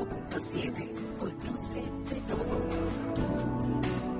101.7, conoce de todo.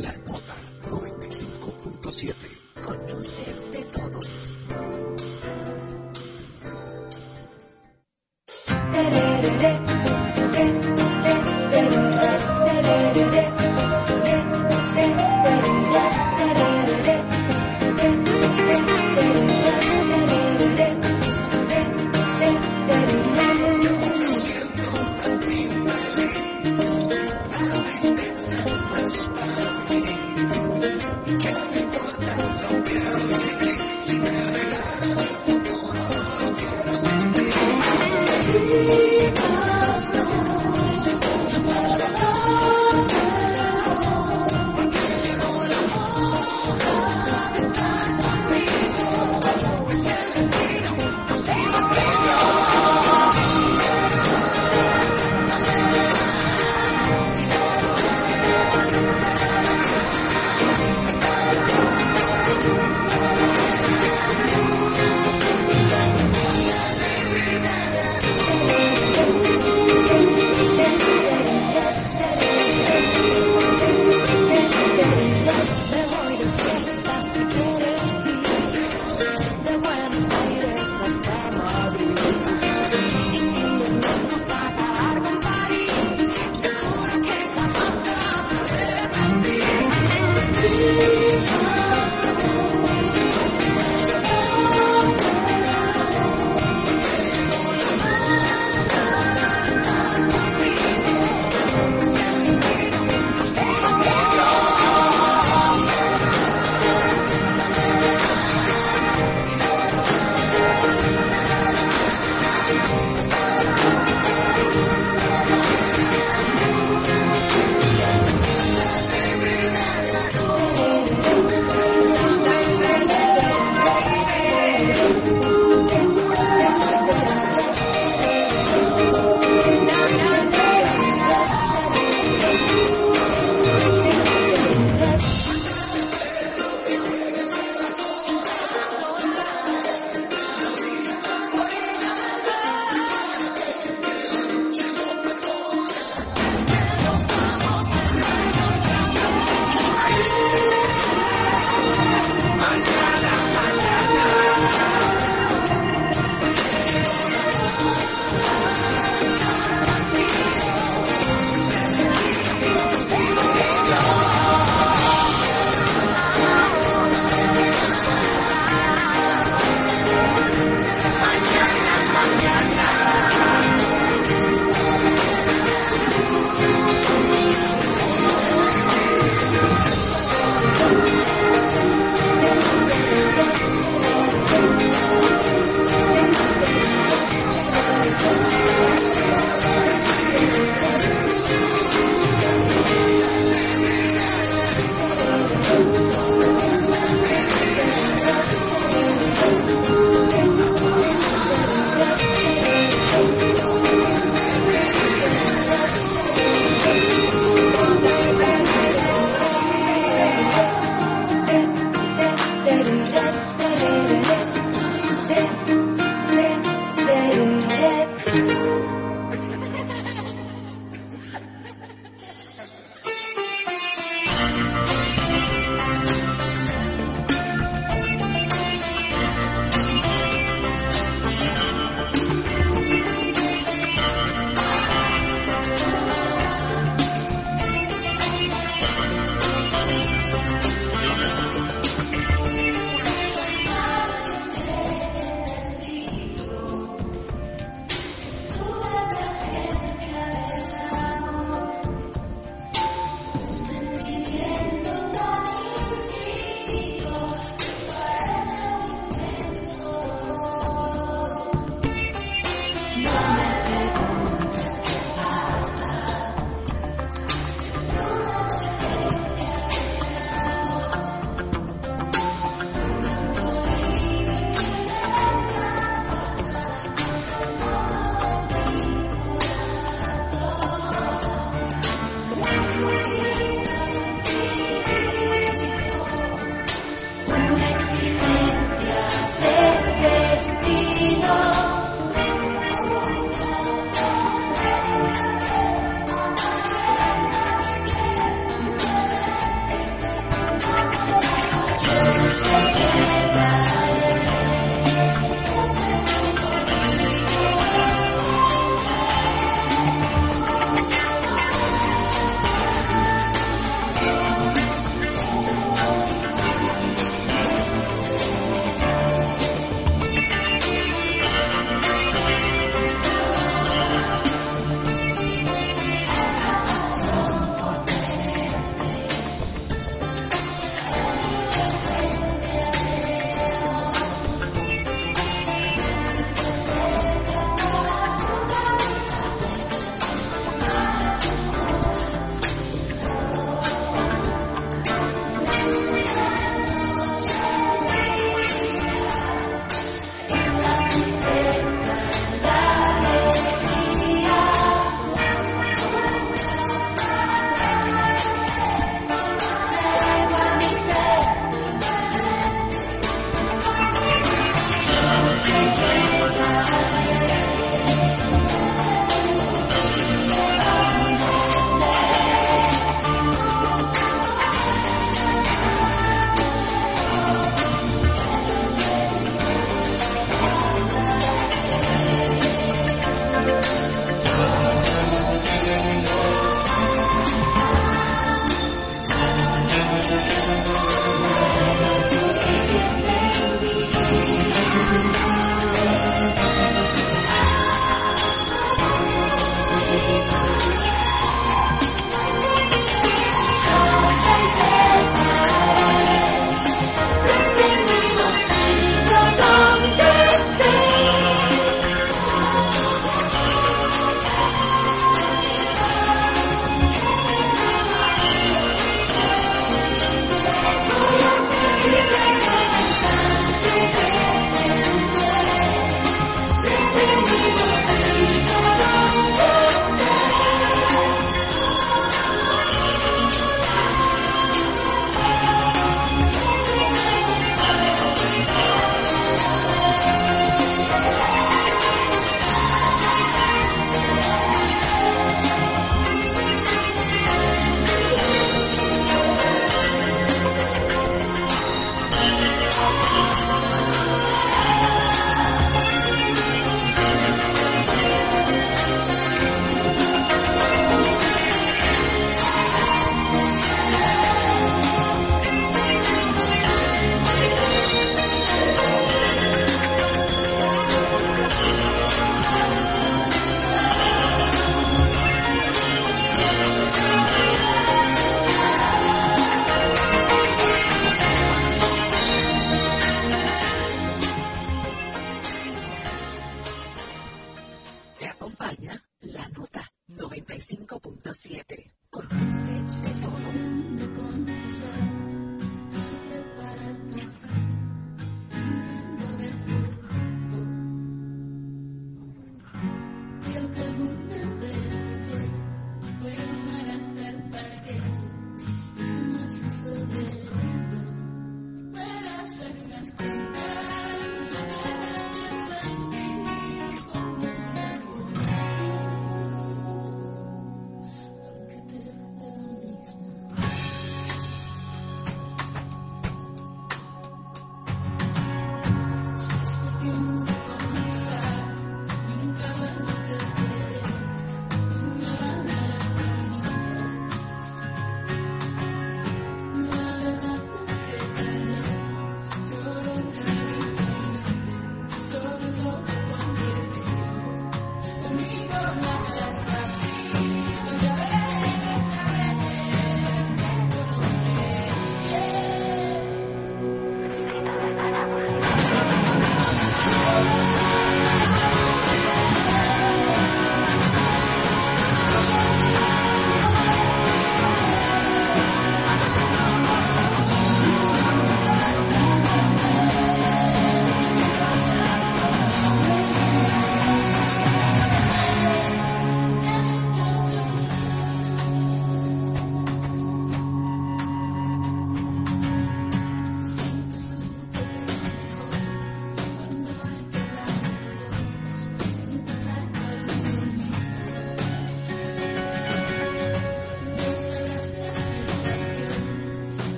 la.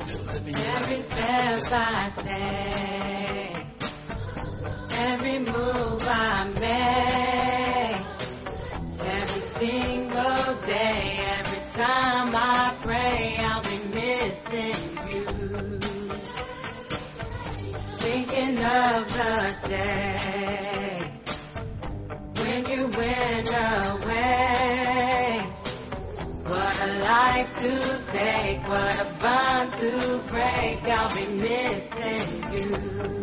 Every step I take, every move I make. What a bond to break, I'll be missing you.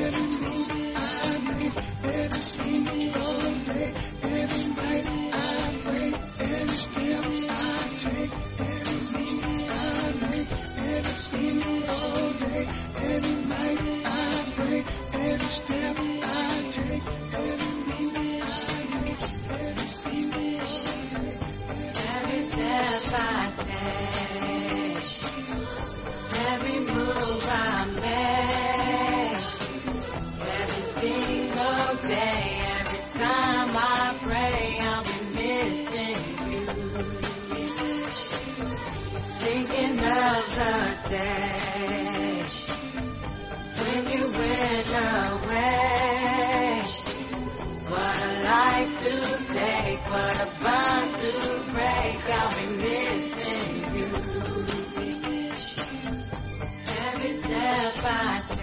Bye. side.